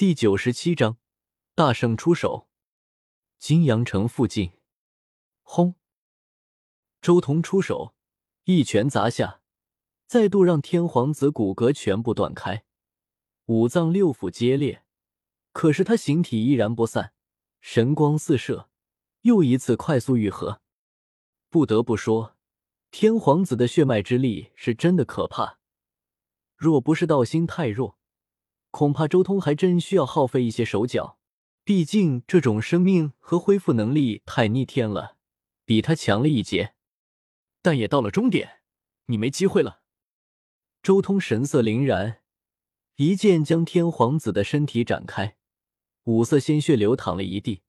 第九十七章，大圣出手。金阳城附近，轰！周彤出手，一拳砸下，再度让天皇子骨骼全部断开，五脏六腑皆裂。可是他形体依然不散，神光四射，又一次快速愈合。不得不说，天皇子的血脉之力是真的可怕。若不是道心太弱，恐怕周通还真需要耗费一些手脚，毕竟这种生命和恢复能力太逆天了，比他强了一截。但也到了终点，你没机会了。周通神色凛然，一剑将天皇子的身体展开，五色鲜血流淌了一地。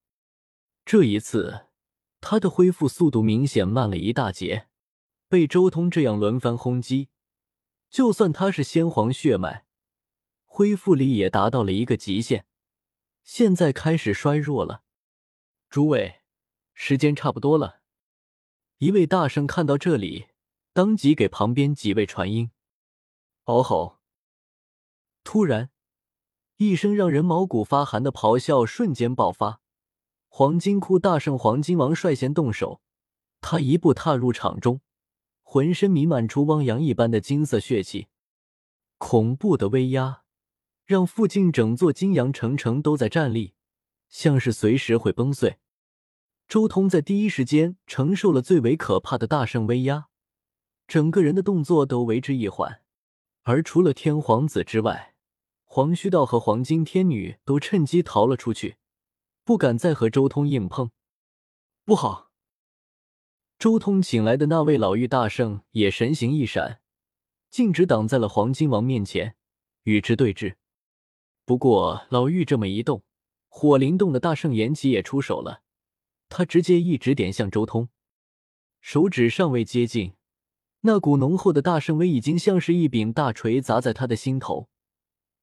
这一次，他的恢复速度明显慢了一大截。被周通这样轮番轰击，就算他是先皇血脉。恢复力也达到了一个极限，现在开始衰弱了。诸位，时间差不多了。一位大圣看到这里，当即给旁边几位传音：“嗷吼！”突然，一声让人毛骨发寒的咆哮瞬间爆发。黄金窟大圣黄金王率先动手，他一步踏入场中，浑身弥漫出汪洋一般的金色血气，恐怖的威压。让附近整座金阳城城都在战栗，像是随时会崩碎。周通在第一时间承受了最为可怕的大圣威压，整个人的动作都为之一缓。而除了天皇子之外，黄须道和黄金天女都趁机逃了出去，不敢再和周通硬碰。不好！周通请来的那位老妪大圣也神形一闪，径直挡在了黄金王面前，与之对峙。不过，老妪这么一动，火灵洞的大圣延吉也出手了。他直接一指点向周通，手指尚未接近，那股浓厚的大圣威已经像是一柄大锤砸在他的心头，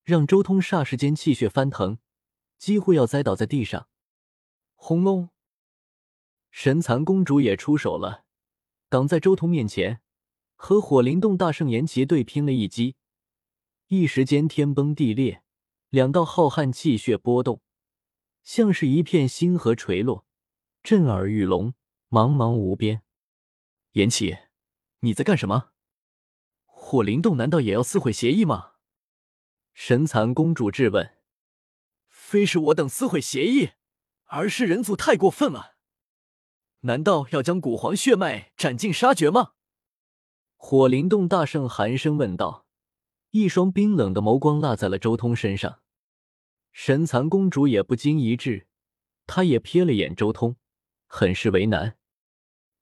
让周通霎时间气血翻腾，几乎要栽倒在地上。轰隆！神蚕公主也出手了，挡在周通面前，和火灵洞大圣延吉对拼了一击，一时间天崩地裂。两道浩瀚气血波动，像是一片星河垂落，震耳欲聋，茫茫无边。延启，你在干什么？火灵洞难道也要撕毁协议吗？神蚕公主质问。非是我等撕毁协议，而是人族太过分了。难道要将古皇血脉斩尽杀绝吗？火灵洞大圣寒声问道。一双冰冷的眸光落在了周通身上，神蚕公主也不禁一滞，她也瞥了眼周通，很是为难。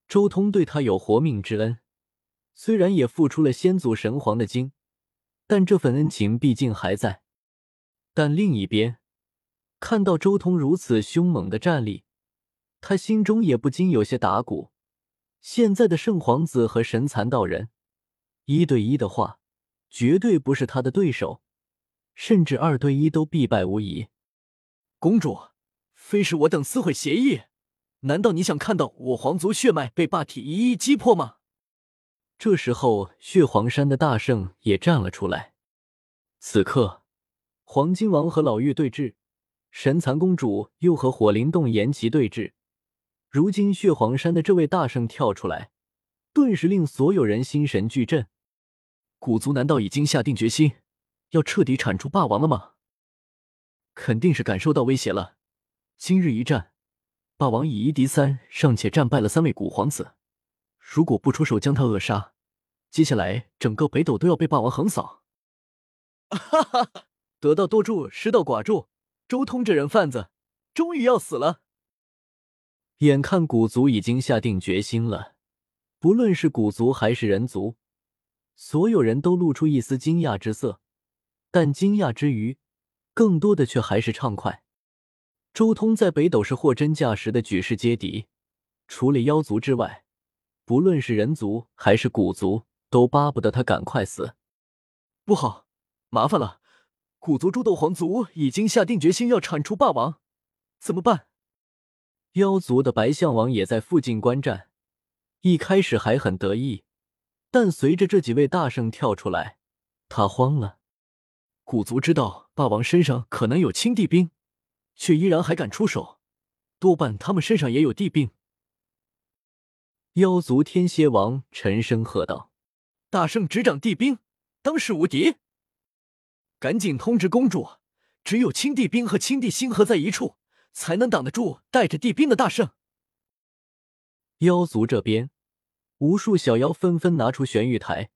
周通对她有活命之恩，虽然也付出了先祖神皇的精，但这份恩情毕竟还在。但另一边，看到周通如此凶猛的战力，他心中也不禁有些打鼓。现在的圣皇子和神蚕道人一对一的话。绝对不是他的对手，甚至二对一都必败无疑。公主，非是我等撕毁协议，难道你想看到我皇族血脉被霸体一一击破吗？这时候，血皇山的大圣也站了出来。此刻，黄金王和老妪对峙，神蚕公主又和火灵洞延吉对峙。如今，血皇山的这位大圣跳出来，顿时令所有人心神俱震。古族难道已经下定决心要彻底铲除霸王了吗？肯定是感受到威胁了。今日一战，霸王以一敌三，尚且战败了三位古皇子。如果不出手将他扼杀，接下来整个北斗都要被霸王横扫。哈哈哈，得道多助，失道寡助。周通这人贩子，终于要死了。眼看古族已经下定决心了，不论是古族还是人族。所有人都露出一丝惊讶之色，但惊讶之余，更多的却还是畅快。周通在北斗是货真价实的举世皆敌，除了妖族之外，不论是人族还是古族，都巴不得他赶快死。不好，麻烦了！古族诸斗皇族已经下定决心要铲除霸王，怎么办？妖族的白象王也在附近观战，一开始还很得意。但随着这几位大圣跳出来，他慌了。古族知道霸王身上可能有青帝兵，却依然还敢出手，多半他们身上也有帝兵。妖族天蝎王沉声喝道：“大圣执掌帝兵，当世无敌！赶紧通知公主，只有青帝兵和青帝星合在一处，才能挡得住带着帝兵的大圣。”妖族这边，无数小妖纷纷拿出玄玉台，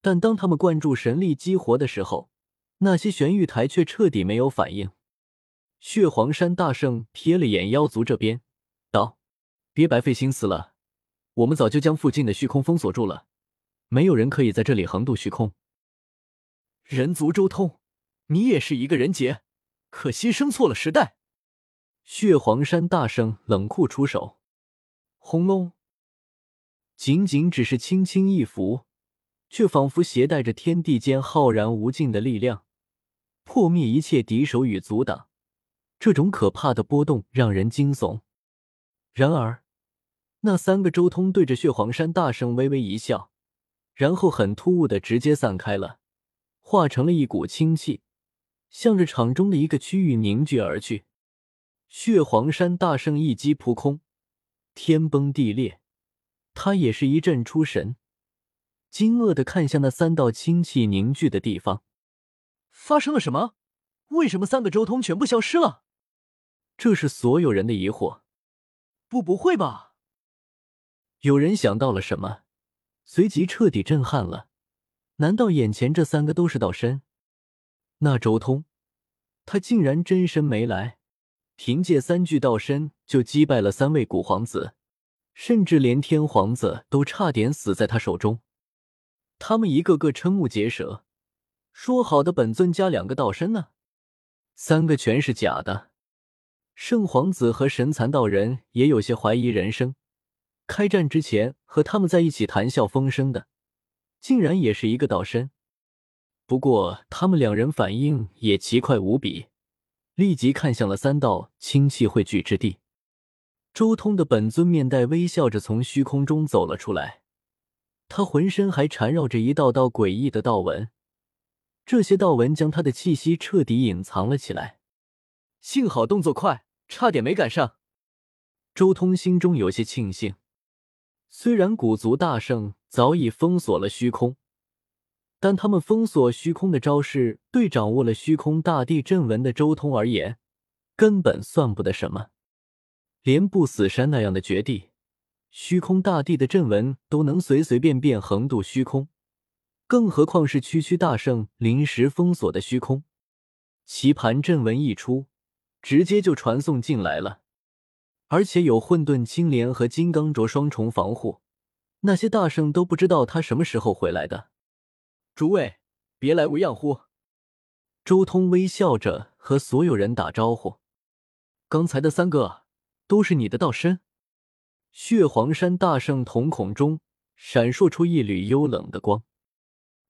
但当他们灌注神力激活的时候，那些玄玉台却彻底没有反应。血皇山大圣瞥了眼妖族这边，道：“别白费心思了。”我们早就将附近的虚空封锁住了，没有人可以在这里横渡虚空。人族周通，你也是一个人杰，可惜生错了时代。血皇山大圣冷酷出手，轰隆！仅仅只是轻轻一拂，却仿佛携带着天地间浩然无尽的力量，破灭一切敌手与阻挡。这种可怕的波动让人惊悚。然而。那三个周通对着血皇山大圣微微一笑，然后很突兀的直接散开了，化成了一股清气，向着场中的一个区域凝聚而去。血皇山大圣一击扑空，天崩地裂，他也是一阵出神，惊愕的看向那三道清气凝聚的地方，发生了什么？为什么三个周通全部消失了？这是所有人的疑惑。不，不会吧？有人想到了什么，随即彻底震撼了。难道眼前这三个都是道身？那周通，他竟然真身没来，凭借三具道身就击败了三位古皇子，甚至连天皇子都差点死在他手中。他们一个个瞠目结舌，说好的本尊加两个道身呢？三个全是假的。圣皇子和神蚕道人也有些怀疑人生。开战之前和他们在一起谈笑风生的，竟然也是一个道身。不过他们两人反应也奇快无比，立即看向了三道清气汇聚之地。周通的本尊面带微笑着从虚空中走了出来，他浑身还缠绕着一道道诡异的道纹，这些道纹将他的气息彻底隐藏了起来。幸好动作快，差点没赶上。周通心中有些庆幸。虽然古族大圣早已封锁了虚空，但他们封锁虚空的招式，对掌握了虚空大地阵纹的周通而言，根本算不得什么。连不死山那样的绝地，虚空大地的阵纹都能随随便便横渡虚空，更何况是区区大圣临时封锁的虚空？棋盘阵纹一出，直接就传送进来了。而且有混沌青莲和金刚镯双重防护，那些大圣都不知道他什么时候回来的。诸位，别来无恙乎？周通微笑着和所有人打招呼。刚才的三个都是你的道身？血皇山大圣瞳孔中闪烁出一缕幽冷的光。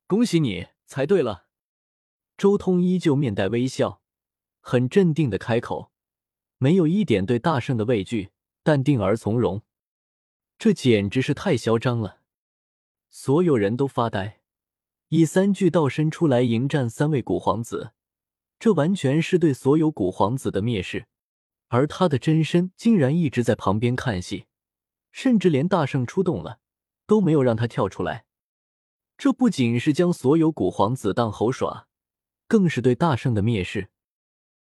恭喜你，猜对了。周通依旧面带微笑，很镇定的开口。没有一点对大圣的畏惧，淡定而从容，这简直是太嚣张了！所有人都发呆。以三具道身出来迎战三位古皇子，这完全是对所有古皇子的蔑视。而他的真身竟然一直在旁边看戏，甚至连大圣出动了都没有让他跳出来。这不仅是将所有古皇子当猴耍，更是对大圣的蔑视。